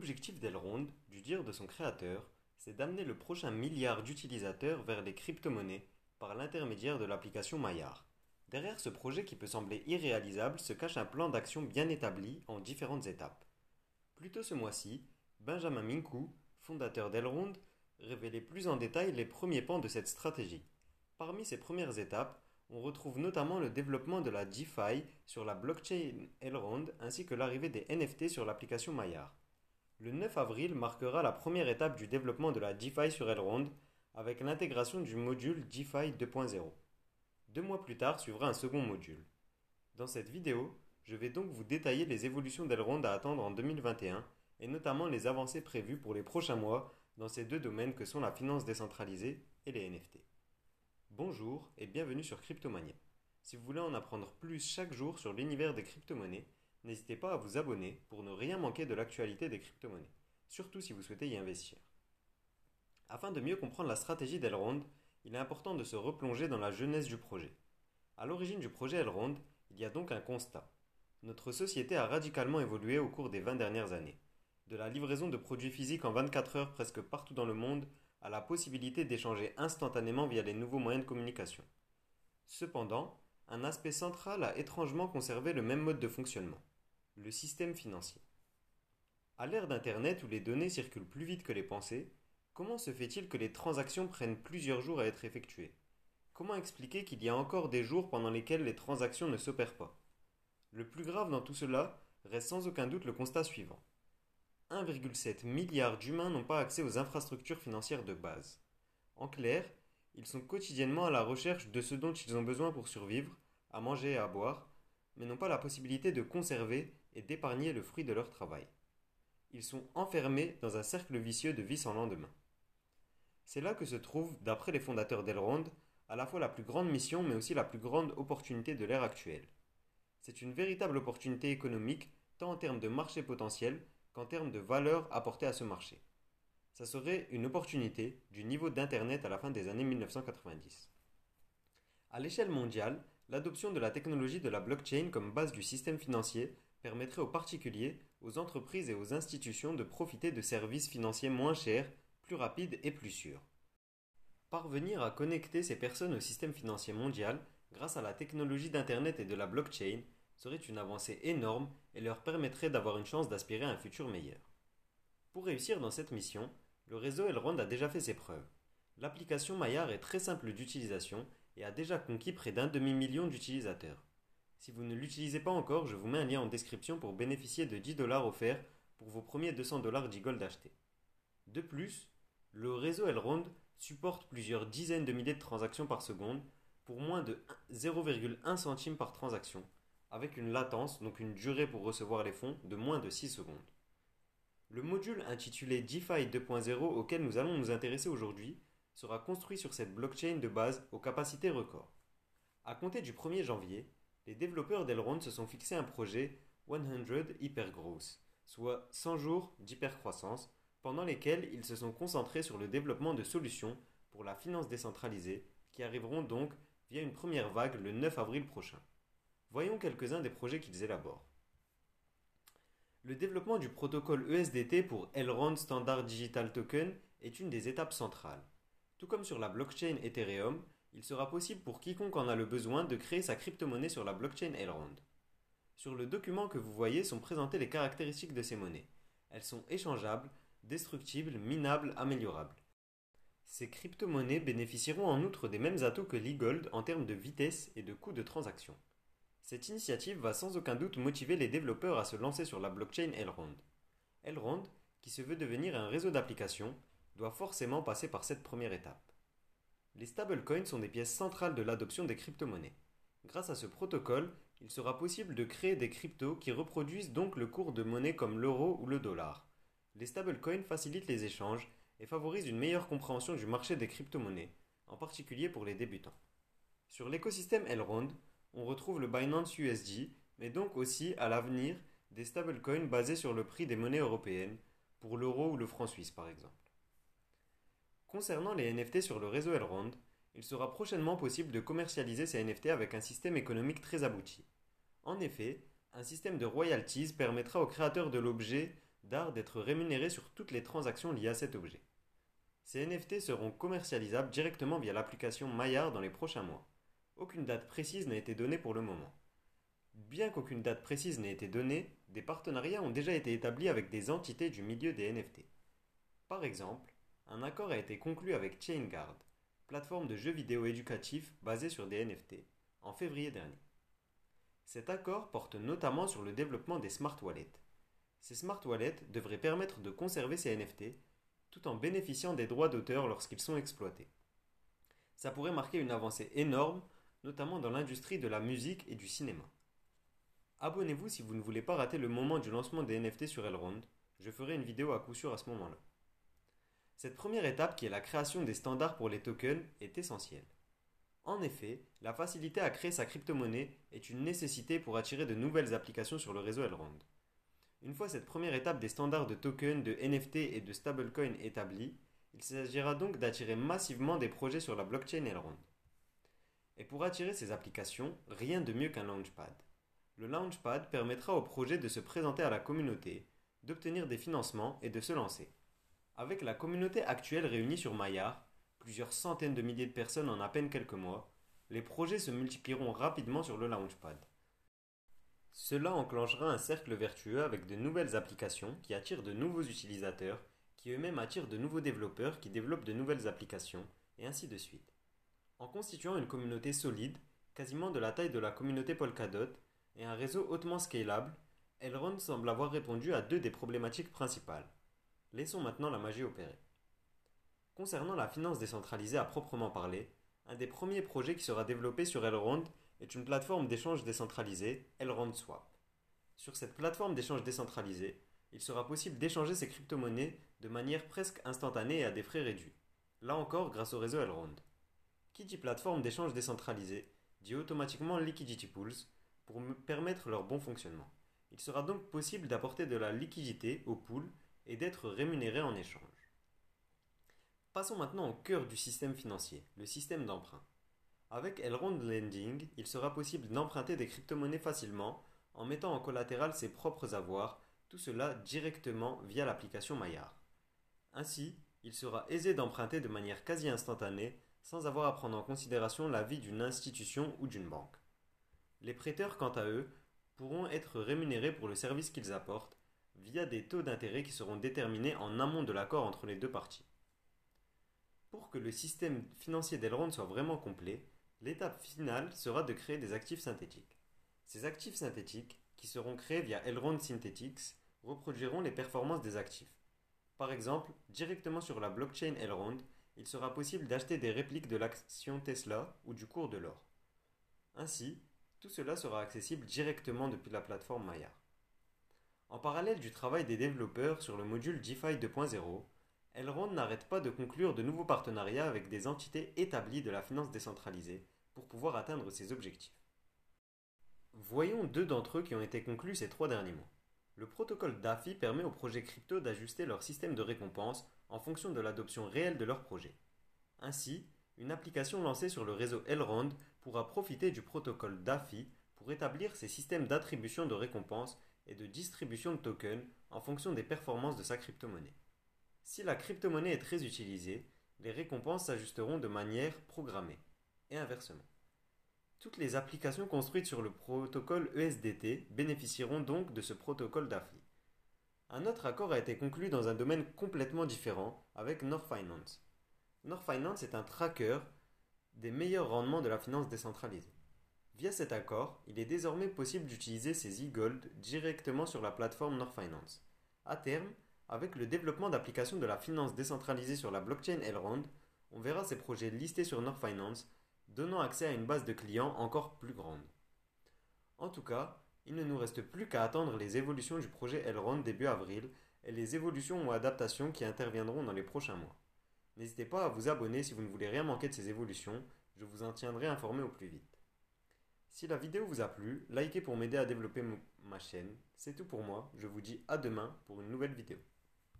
L'objectif d'Elrond, du dire de son créateur, c'est d'amener le prochain milliard d'utilisateurs vers les crypto-monnaies par l'intermédiaire de l'application Maillard. Derrière ce projet qui peut sembler irréalisable se cache un plan d'action bien établi en différentes étapes. Plus tôt ce mois-ci, Benjamin Minkou, fondateur d'Elrond, révélait plus en détail les premiers pans de cette stratégie. Parmi ces premières étapes, on retrouve notamment le développement de la DeFi sur la blockchain Elrond ainsi que l'arrivée des NFT sur l'application Maillard. Le 9 avril marquera la première étape du développement de la DeFi sur Elrond avec l'intégration du module DeFi 2.0. Deux mois plus tard suivra un second module. Dans cette vidéo, je vais donc vous détailler les évolutions d'Elrond à attendre en 2021 et notamment les avancées prévues pour les prochains mois dans ces deux domaines que sont la finance décentralisée et les NFT. Bonjour et bienvenue sur Cryptomania. Si vous voulez en apprendre plus chaque jour sur l'univers des crypto-monnaies, n'hésitez pas à vous abonner pour ne rien manquer de l'actualité des crypto-monnaies, surtout si vous souhaitez y investir. Afin de mieux comprendre la stratégie d'Elrond, il est important de se replonger dans la jeunesse du projet. À l'origine du projet Elrond, il y a donc un constat. Notre société a radicalement évolué au cours des 20 dernières années. De la livraison de produits physiques en 24 heures presque partout dans le monde à la possibilité d'échanger instantanément via les nouveaux moyens de communication. Cependant, un aspect central a étrangement conservé le même mode de fonctionnement, le système financier. À l'ère d'Internet où les données circulent plus vite que les pensées, comment se fait-il que les transactions prennent plusieurs jours à être effectuées? Comment expliquer qu'il y a encore des jours pendant lesquels les transactions ne s'opèrent pas? Le plus grave dans tout cela reste sans aucun doute le constat suivant. 1,7 milliard d'humains n'ont pas accès aux infrastructures financières de base. En clair, ils sont quotidiennement à la recherche de ce dont ils ont besoin pour survivre, à manger et à boire, mais n'ont pas la possibilité de conserver et d'épargner le fruit de leur travail. Ils sont enfermés dans un cercle vicieux de vie sans lendemain. C'est là que se trouve, d'après les fondateurs d'Elrond, à la fois la plus grande mission mais aussi la plus grande opportunité de l'ère actuelle. C'est une véritable opportunité économique, tant en termes de marché potentiel qu'en termes de valeur apportée à ce marché. Ça serait une opportunité du niveau d'Internet à la fin des années 1990. À l'échelle mondiale, l'adoption de la technologie de la blockchain comme base du système financier permettrait aux particuliers, aux entreprises et aux institutions de profiter de services financiers moins chers, plus rapides et plus sûrs. Parvenir à connecter ces personnes au système financier mondial grâce à la technologie d'Internet et de la blockchain serait une avancée énorme et leur permettrait d'avoir une chance d'aspirer à un futur meilleur. Pour réussir dans cette mission, le réseau Elrond a déjà fait ses preuves. L'application Maillard est très simple d'utilisation et a déjà conquis près d'un demi-million d'utilisateurs. Si vous ne l'utilisez pas encore, je vous mets un lien en description pour bénéficier de 10 dollars offerts pour vos premiers 200 dollars d'e-gold achetés. De plus, le réseau Elrond supporte plusieurs dizaines de milliers de transactions par seconde pour moins de 0,1 centime par transaction, avec une latence, donc une durée pour recevoir les fonds, de moins de 6 secondes. Le module intitulé DeFi 2.0 auquel nous allons nous intéresser aujourd'hui sera construit sur cette blockchain de base aux capacités records. À compter du 1er janvier, les développeurs d'Elrond se sont fixé un projet 100 Hypergrowth, soit 100 jours d'hypercroissance, pendant lesquels ils se sont concentrés sur le développement de solutions pour la finance décentralisée qui arriveront donc via une première vague le 9 avril prochain. Voyons quelques-uns des projets qu'ils élaborent. Le développement du protocole ESDT pour Elrond Standard Digital Token est une des étapes centrales. Tout comme sur la blockchain Ethereum, il sera possible pour quiconque en a le besoin de créer sa crypto-monnaie sur la blockchain Elrond. Sur le document que vous voyez sont présentées les caractéristiques de ces monnaies. Elles sont échangeables, destructibles, minables, améliorables. Ces crypto-monnaies bénéficieront en outre des mêmes atouts que l'e-gold en termes de vitesse et de coût de transaction. Cette initiative va sans aucun doute motiver les développeurs à se lancer sur la blockchain Elrond. Elrond, qui se veut devenir un réseau d'applications, doit forcément passer par cette première étape. Les stablecoins sont des pièces centrales de l'adoption des crypto-monnaies. Grâce à ce protocole, il sera possible de créer des cryptos qui reproduisent donc le cours de monnaie comme l'euro ou le dollar. Les stablecoins facilitent les échanges et favorisent une meilleure compréhension du marché des crypto-monnaies, en particulier pour les débutants. Sur l'écosystème Elrond, on retrouve le Binance USD, mais donc aussi à l'avenir des stablecoins basés sur le prix des monnaies européennes, pour l'euro ou le franc suisse par exemple. Concernant les NFT sur le réseau Elrond, il sera prochainement possible de commercialiser ces NFT avec un système économique très abouti. En effet, un système de royalties permettra aux créateurs de l'objet d'art d'être rémunéré sur toutes les transactions liées à cet objet. Ces NFT seront commercialisables directement via l'application Maillard dans les prochains mois. Aucune date précise n'a été donnée pour le moment. Bien qu'aucune date précise n'ait été donnée, des partenariats ont déjà été établis avec des entités du milieu des NFT. Par exemple, un accord a été conclu avec ChainGuard, plateforme de jeux vidéo éducatifs basée sur des NFT, en février dernier. Cet accord porte notamment sur le développement des smart wallets. Ces smart wallets devraient permettre de conserver ces NFT tout en bénéficiant des droits d'auteur lorsqu'ils sont exploités. Ça pourrait marquer une avancée énorme, notamment dans l'industrie de la musique et du cinéma. Abonnez-vous si vous ne voulez pas rater le moment du lancement des NFT sur Elrond, je ferai une vidéo à coup sûr à ce moment-là. Cette première étape, qui est la création des standards pour les tokens, est essentielle. En effet, la facilité à créer sa crypto-monnaie est une nécessité pour attirer de nouvelles applications sur le réseau Elrond. Une fois cette première étape des standards de tokens, de NFT et de stablecoin établie, il s'agira donc d'attirer massivement des projets sur la blockchain Elrond. Et pour attirer ces applications, rien de mieux qu'un launchpad. Le launchpad permettra aux projets de se présenter à la communauté, d'obtenir des financements et de se lancer. Avec la communauté actuelle réunie sur Maillard, plusieurs centaines de milliers de personnes en à peine quelques mois, les projets se multiplieront rapidement sur le launchpad. Cela enclenchera un cercle vertueux avec de nouvelles applications qui attirent de nouveaux utilisateurs, qui eux-mêmes attirent de nouveaux développeurs qui développent de nouvelles applications, et ainsi de suite. En constituant une communauté solide, quasiment de la taille de la communauté Polkadot, et un réseau hautement scalable, Elrond semble avoir répondu à deux des problématiques principales. Laissons maintenant la magie opérer. Concernant la finance décentralisée à proprement parler, un des premiers projets qui sera développé sur Elrond est une plateforme d'échange décentralisée, Elrond Swap. Sur cette plateforme d'échange décentralisée, il sera possible d'échanger ces crypto-monnaies de manière presque instantanée et à des frais réduits. Là encore grâce au réseau Elrond. Qui dit plateforme d'échange décentralisée dit automatiquement liquidity pools pour permettre leur bon fonctionnement. Il sera donc possible d'apporter de la liquidité au pool et d'être rémunéré en échange. Passons maintenant au cœur du système financier, le système d'emprunt. Avec Elrond Lending, il sera possible d'emprunter des crypto-monnaies facilement en mettant en collatéral ses propres avoirs, tout cela directement via l'application Maillard. Ainsi, il sera aisé d'emprunter de manière quasi instantanée sans avoir à prendre en considération l'avis d'une institution ou d'une banque. Les prêteurs, quant à eux, pourront être rémunérés pour le service qu'ils apportent via des taux d'intérêt qui seront déterminés en amont de l'accord entre les deux parties. Pour que le système financier d'Elrond soit vraiment complet, L'étape finale sera de créer des actifs synthétiques. Ces actifs synthétiques, qui seront créés via Elrond Synthetics, reproduiront les performances des actifs. Par exemple, directement sur la blockchain Elrond, il sera possible d'acheter des répliques de l'action Tesla ou du cours de l'or. Ainsi, tout cela sera accessible directement depuis la plateforme Maya. En parallèle du travail des développeurs sur le module DeFi 2.0, Elrond n'arrête pas de conclure de nouveaux partenariats avec des entités établies de la finance décentralisée pour pouvoir atteindre ses objectifs. Voyons deux d'entre eux qui ont été conclus ces trois derniers mois. Le protocole DAFI permet aux projets crypto d'ajuster leur système de récompense en fonction de l'adoption réelle de leur projet. Ainsi, une application lancée sur le réseau Elrond pourra profiter du protocole DAFI pour établir ses systèmes d'attribution de récompenses et de distribution de tokens en fonction des performances de sa crypto-monnaie. Si la crypto-monnaie est très utilisée, les récompenses s'ajusteront de manière programmée, et inversement. Toutes les applications construites sur le protocole ESDT bénéficieront donc de ce protocole d'AFI. Un autre accord a été conclu dans un domaine complètement différent avec North Finance. North Finance est un tracker des meilleurs rendements de la finance décentralisée. Via cet accord, il est désormais possible d'utiliser ces e-gold directement sur la plateforme North Finance. À terme, avec le développement d'applications de la finance décentralisée sur la blockchain Elrond, on verra ces projets listés sur North Finance, donnant accès à une base de clients encore plus grande. En tout cas, il ne nous reste plus qu'à attendre les évolutions du projet Elrond début avril et les évolutions ou adaptations qui interviendront dans les prochains mois. N'hésitez pas à vous abonner si vous ne voulez rien manquer de ces évolutions, je vous en tiendrai informé au plus vite. Si la vidéo vous a plu, likez pour m'aider à développer ma chaîne. C'est tout pour moi, je vous dis à demain pour une nouvelle vidéo.